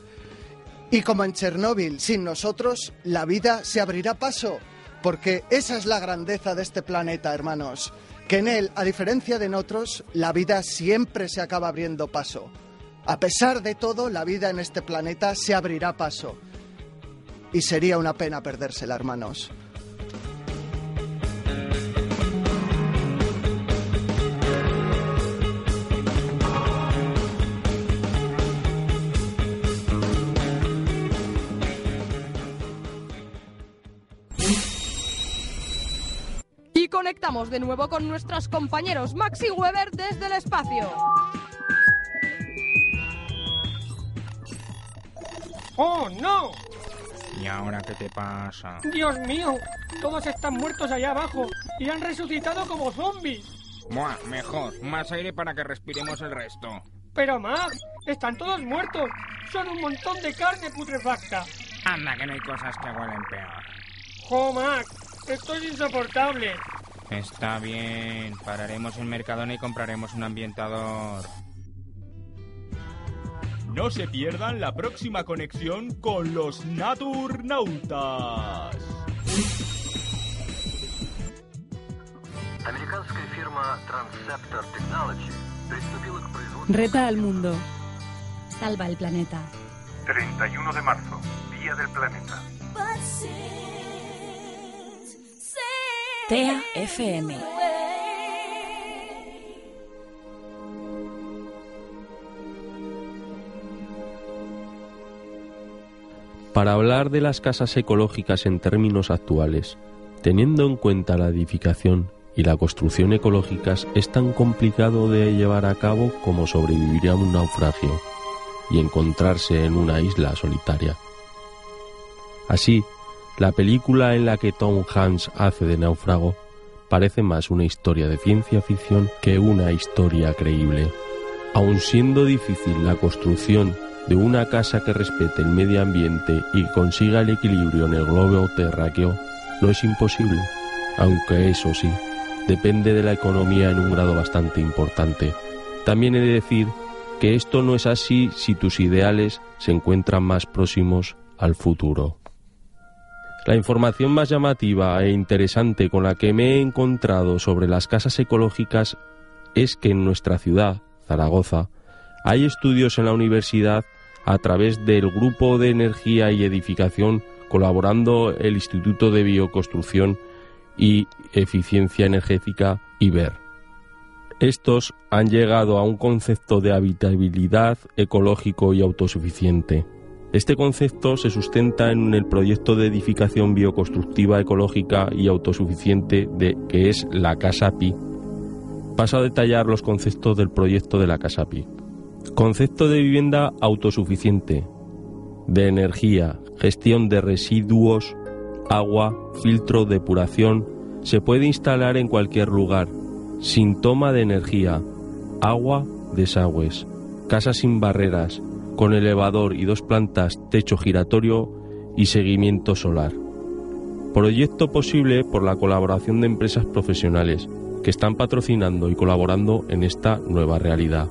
Y como en Chernóbil, sin nosotros, la vida se abrirá paso, porque esa es la grandeza de este planeta, hermanos, que en él, a diferencia de en otros, la vida siempre se acaba abriendo paso. A pesar de todo, la vida en este planeta se abrirá paso. Y sería una pena perdérsela, hermanos. Conectamos de nuevo con nuestros compañeros Max y Weber desde el espacio. ¡Oh, no! ¿Y ahora qué te pasa? ¡Dios mío! Todos están muertos allá abajo y han resucitado como zombies. Buah, mejor. Más aire para que respiremos el resto. Pero Max, están todos muertos. Son un montón de carne putrefacta. Anda, que no hay cosas que huelen peor. ¡Oh, Max! Esto es insoportable. Está bien, pararemos en Mercadona y compraremos un ambientador. No se pierdan la próxima conexión con los Naturnautas. Reta al mundo. Salva el planeta. 31 de marzo, Día del Planeta. TEA FM. Para hablar de las casas ecológicas en términos actuales, teniendo en cuenta la edificación y la construcción ecológicas es tan complicado de llevar a cabo como sobrevivir a un naufragio y encontrarse en una isla solitaria. Así, la película en la que Tom Hanks hace de náufrago parece más una historia de ciencia ficción que una historia creíble. Aun siendo difícil la construcción de una casa que respete el medio ambiente y consiga el equilibrio en el globo terráqueo, no es imposible, aunque eso sí, depende de la economía en un grado bastante importante. También he de decir que esto no es así si tus ideales se encuentran más próximos al futuro. La información más llamativa e interesante con la que me he encontrado sobre las casas ecológicas es que en nuestra ciudad, Zaragoza, hay estudios en la universidad a través del Grupo de Energía y Edificación colaborando el Instituto de Bioconstrucción y Eficiencia Energética IBER. Estos han llegado a un concepto de habitabilidad ecológico y autosuficiente. Este concepto se sustenta en el proyecto de edificación bioconstructiva ecológica y autosuficiente de que es la Casa Pi. Paso a detallar los conceptos del proyecto de la Casa Pi. Concepto de vivienda autosuficiente, de energía, gestión de residuos, agua, filtro, depuración, se puede instalar en cualquier lugar, sin toma de energía, agua, desagües, casa sin barreras, con elevador y dos plantas, techo giratorio y seguimiento solar. Proyecto posible por la colaboración de empresas profesionales que están patrocinando y colaborando en esta nueva realidad.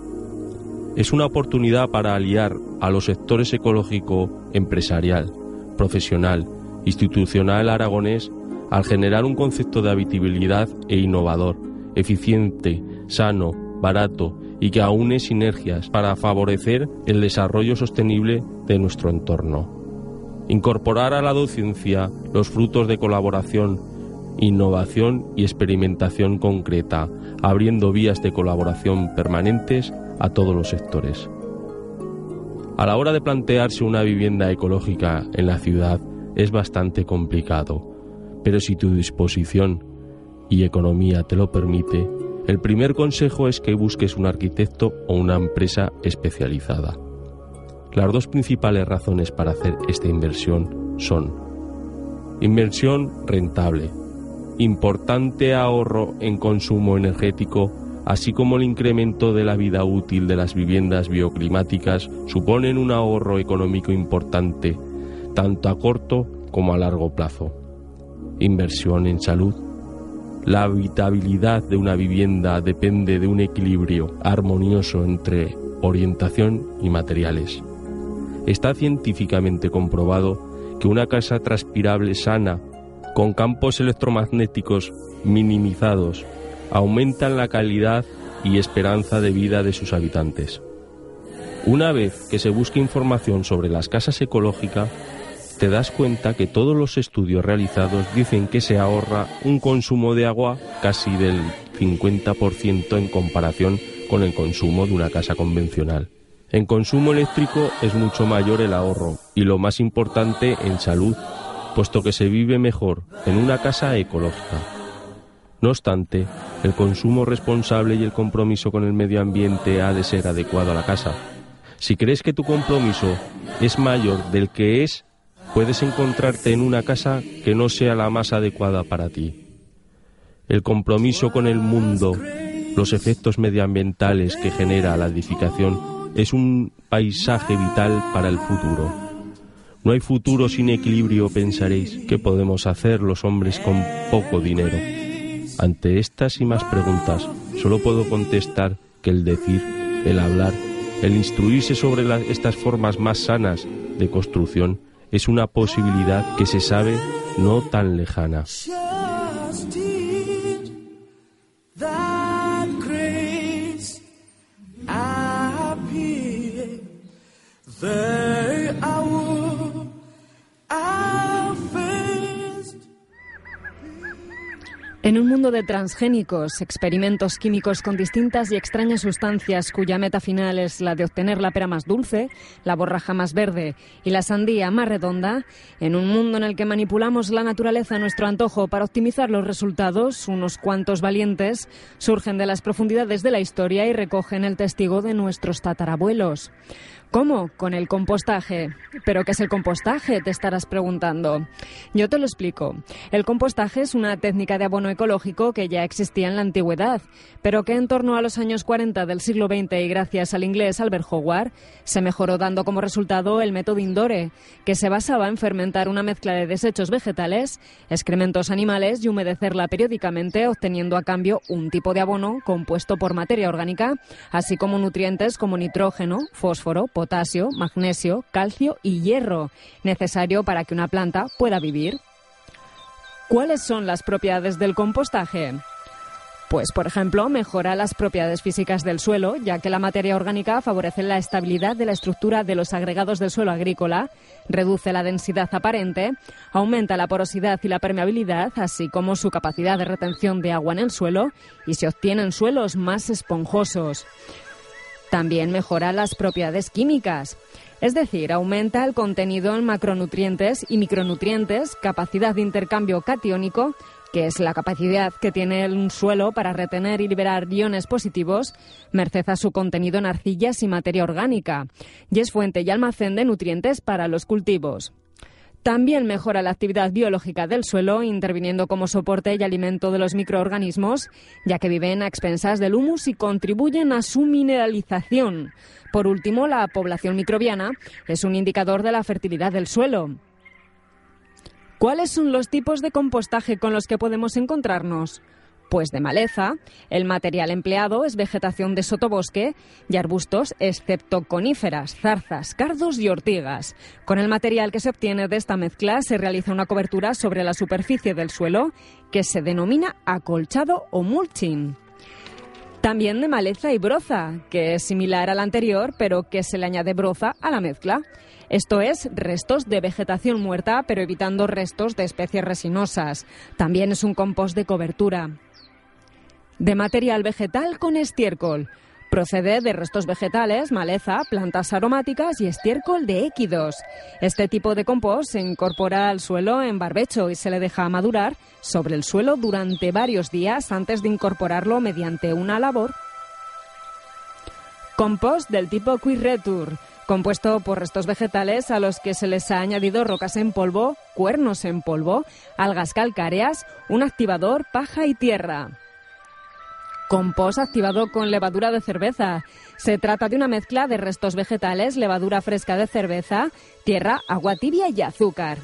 Es una oportunidad para aliar a los sectores ecológico, empresarial, profesional, institucional aragonés al generar un concepto de habitabilidad e innovador, eficiente, sano, barato y que aúne sinergias para favorecer el desarrollo sostenible de nuestro entorno. Incorporar a la docencia los frutos de colaboración, innovación y experimentación concreta, abriendo vías de colaboración permanentes a todos los sectores. A la hora de plantearse una vivienda ecológica en la ciudad es bastante complicado, pero si tu disposición y economía te lo permite, el primer consejo es que busques un arquitecto o una empresa especializada. Las dos principales razones para hacer esta inversión son inversión rentable, importante ahorro en consumo energético, así como el incremento de la vida útil de las viviendas bioclimáticas suponen un ahorro económico importante, tanto a corto como a largo plazo. Inversión en salud. La habitabilidad de una vivienda depende de un equilibrio armonioso entre orientación y materiales. Está científicamente comprobado que una casa transpirable sana, con campos electromagnéticos minimizados, aumentan la calidad y esperanza de vida de sus habitantes. Una vez que se busque información sobre las casas ecológicas, te das cuenta que todos los estudios realizados dicen que se ahorra un consumo de agua casi del 50% en comparación con el consumo de una casa convencional. En consumo eléctrico es mucho mayor el ahorro y lo más importante en salud, puesto que se vive mejor en una casa ecológica. No obstante, el consumo responsable y el compromiso con el medio ambiente ha de ser adecuado a la casa. Si crees que tu compromiso es mayor del que es, puedes encontrarte en una casa que no sea la más adecuada para ti. El compromiso con el mundo, los efectos medioambientales que genera la edificación es un paisaje vital para el futuro. No hay futuro sin equilibrio, pensaréis. ¿Qué podemos hacer los hombres con poco dinero? Ante estas y más preguntas, solo puedo contestar que el decir, el hablar, el instruirse sobre estas formas más sanas de construcción es una posibilidad que se sabe no tan lejana. En un mundo de transgénicos, experimentos químicos con distintas y extrañas sustancias cuya meta final es la de obtener la pera más dulce, la borraja más verde y la sandía más redonda, en un mundo en el que manipulamos la naturaleza a nuestro antojo para optimizar los resultados, unos cuantos valientes surgen de las profundidades de la historia y recogen el testigo de nuestros tatarabuelos. ¿Cómo? Con el compostaje. ¿Pero qué es el compostaje? Te estarás preguntando. Yo te lo explico. El compostaje es una técnica de abono ecológico que ya existía en la antigüedad, pero que en torno a los años 40 del siglo XX y gracias al inglés Albert Howard se mejoró dando como resultado el método Indore, que se basaba en fermentar una mezcla de desechos vegetales, excrementos animales y humedecerla periódicamente obteniendo a cambio un tipo de abono compuesto por materia orgánica, así como nutrientes como nitrógeno, fósforo, potasio, magnesio, calcio y hierro, necesario para que una planta pueda vivir. ¿Cuáles son las propiedades del compostaje? Pues, por ejemplo, mejora las propiedades físicas del suelo, ya que la materia orgánica favorece la estabilidad de la estructura de los agregados del suelo agrícola, reduce la densidad aparente, aumenta la porosidad y la permeabilidad, así como su capacidad de retención de agua en el suelo, y se obtienen suelos más esponjosos. También mejora las propiedades químicas, es decir, aumenta el contenido en macronutrientes y micronutrientes, capacidad de intercambio catiónico, que es la capacidad que tiene un suelo para retener y liberar iones positivos, merced a su contenido en arcillas y materia orgánica, y es fuente y almacén de nutrientes para los cultivos. También mejora la actividad biológica del suelo, interviniendo como soporte y alimento de los microorganismos, ya que viven a expensas del humus y contribuyen a su mineralización. Por último, la población microbiana es un indicador de la fertilidad del suelo. ¿Cuáles son los tipos de compostaje con los que podemos encontrarnos? Pues de maleza, el material empleado es vegetación de sotobosque y arbustos, excepto coníferas, zarzas, cardos y ortigas. Con el material que se obtiene de esta mezcla se realiza una cobertura sobre la superficie del suelo que se denomina acolchado o mulching. También de maleza y broza, que es similar al anterior, pero que se le añade broza a la mezcla. Esto es restos de vegetación muerta, pero evitando restos de especies resinosas. También es un compost de cobertura de material vegetal con estiércol. Procede de restos vegetales, maleza, plantas aromáticas y estiércol de équidos. Este tipo de compost se incorpora al suelo en barbecho y se le deja madurar sobre el suelo durante varios días antes de incorporarlo mediante una labor. Compost del tipo Quiretur, compuesto por restos vegetales a los que se les ha añadido rocas en polvo, cuernos en polvo, algas calcáreas, un activador, paja y tierra. Compost activado con levadura de cerveza. Se trata de una mezcla de restos vegetales, levadura fresca de cerveza, tierra, agua tibia y azúcar.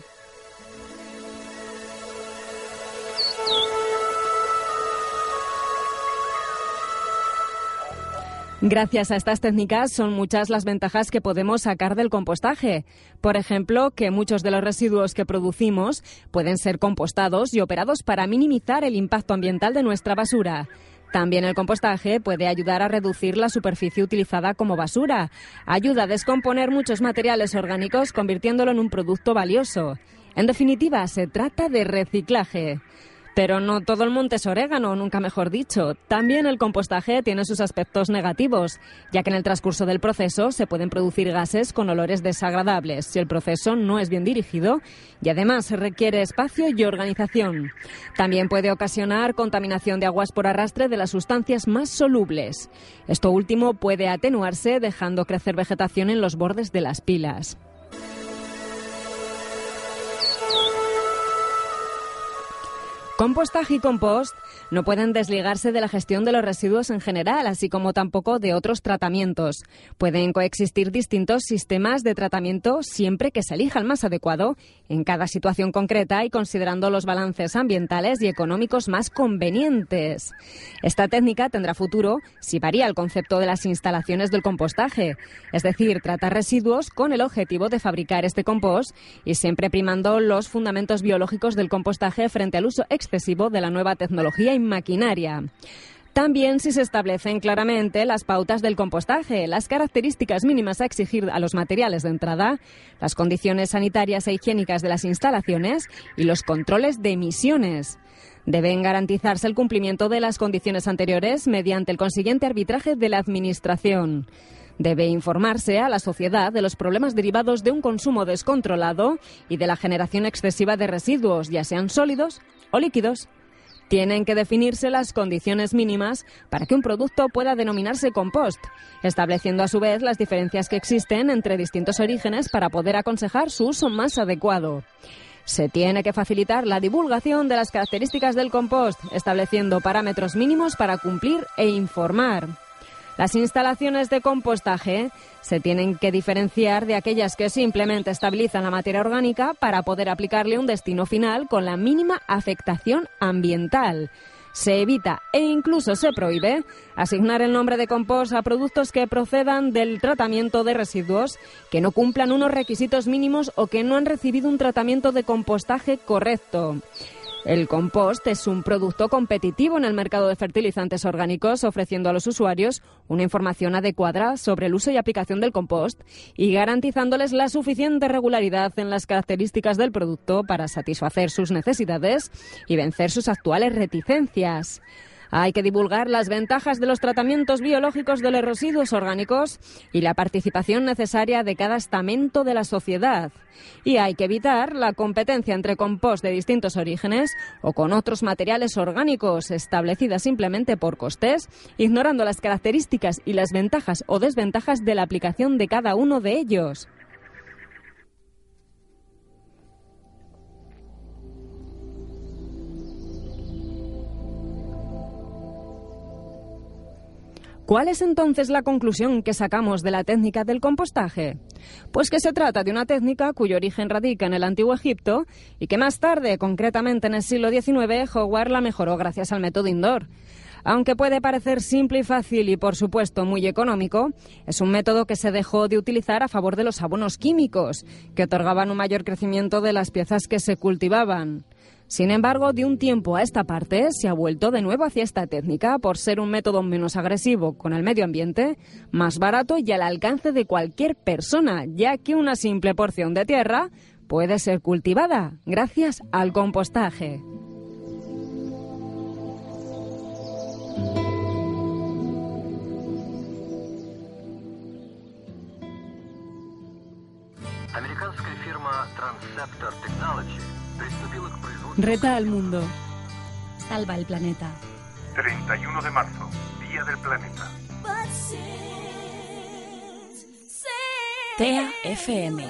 Gracias a estas técnicas son muchas las ventajas que podemos sacar del compostaje. Por ejemplo, que muchos de los residuos que producimos pueden ser compostados y operados para minimizar el impacto ambiental de nuestra basura. También el compostaje puede ayudar a reducir la superficie utilizada como basura. Ayuda a descomponer muchos materiales orgánicos convirtiéndolo en un producto valioso. En definitiva, se trata de reciclaje. Pero no todo el monte es orégano, nunca mejor dicho. También el compostaje tiene sus aspectos negativos, ya que en el transcurso del proceso se pueden producir gases con olores desagradables si el proceso no es bien dirigido y además requiere espacio y organización. También puede ocasionar contaminación de aguas por arrastre de las sustancias más solubles. Esto último puede atenuarse dejando crecer vegetación en los bordes de las pilas. Compostaje y compost no pueden desligarse de la gestión de los residuos en general, así como tampoco de otros tratamientos. Pueden coexistir distintos sistemas de tratamiento siempre que se elija el más adecuado en cada situación concreta y considerando los balances ambientales y económicos más convenientes. Esta técnica tendrá futuro si varía el concepto de las instalaciones del compostaje, es decir, tratar residuos con el objetivo de fabricar este compost y siempre primando los fundamentos biológicos del compostaje frente al uso excesivo de la nueva tecnología y maquinaria. También si se establecen claramente las pautas del compostaje, las características mínimas a exigir a los materiales de entrada, las condiciones sanitarias e higiénicas de las instalaciones y los controles de emisiones. Deben garantizarse el cumplimiento de las condiciones anteriores mediante el consiguiente arbitraje de la Administración. Debe informarse a la sociedad de los problemas derivados de un consumo descontrolado y de la generación excesiva de residuos, ya sean sólidos o líquidos. Tienen que definirse las condiciones mínimas para que un producto pueda denominarse compost, estableciendo a su vez las diferencias que existen entre distintos orígenes para poder aconsejar su uso más adecuado. Se tiene que facilitar la divulgación de las características del compost, estableciendo parámetros mínimos para cumplir e informar. Las instalaciones de compostaje se tienen que diferenciar de aquellas que simplemente estabilizan la materia orgánica para poder aplicarle un destino final con la mínima afectación ambiental. Se evita e incluso se prohíbe asignar el nombre de compost a productos que procedan del tratamiento de residuos que no cumplan unos requisitos mínimos o que no han recibido un tratamiento de compostaje correcto. El compost es un producto competitivo en el mercado de fertilizantes orgánicos, ofreciendo a los usuarios una información adecuada sobre el uso y aplicación del compost y garantizándoles la suficiente regularidad en las características del producto para satisfacer sus necesidades y vencer sus actuales reticencias. Hay que divulgar las ventajas de los tratamientos biológicos de los residuos orgánicos y la participación necesaria de cada estamento de la sociedad. Y hay que evitar la competencia entre compost de distintos orígenes o con otros materiales orgánicos establecidas simplemente por costes, ignorando las características y las ventajas o desventajas de la aplicación de cada uno de ellos. ¿Cuál es entonces la conclusión que sacamos de la técnica del compostaje? Pues que se trata de una técnica cuyo origen radica en el antiguo Egipto y que más tarde, concretamente en el siglo XIX, Howard la mejoró gracias al método indoor. Aunque puede parecer simple y fácil y por supuesto muy económico, es un método que se dejó de utilizar a favor de los abonos químicos, que otorgaban un mayor crecimiento de las piezas que se cultivaban. Sin embargo, de un tiempo a esta parte se ha vuelto de nuevo hacia esta técnica por ser un método menos agresivo con el medio ambiente, más barato y al alcance de cualquier persona, ya que una simple porción de tierra puede ser cultivada gracias al compostaje. Reta al mundo. Salva el planeta. 31 de marzo, Día del Planeta. TAFM.